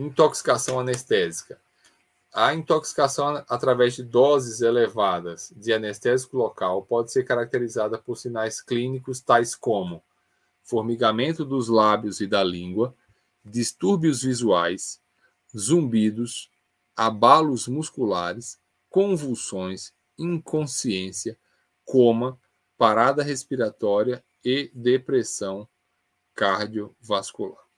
Intoxicação anestésica. A intoxicação através de doses elevadas de anestésico local pode ser caracterizada por sinais clínicos tais como formigamento dos lábios e da língua, distúrbios visuais, zumbidos, abalos musculares, convulsões, inconsciência, coma, parada respiratória e depressão cardiovascular.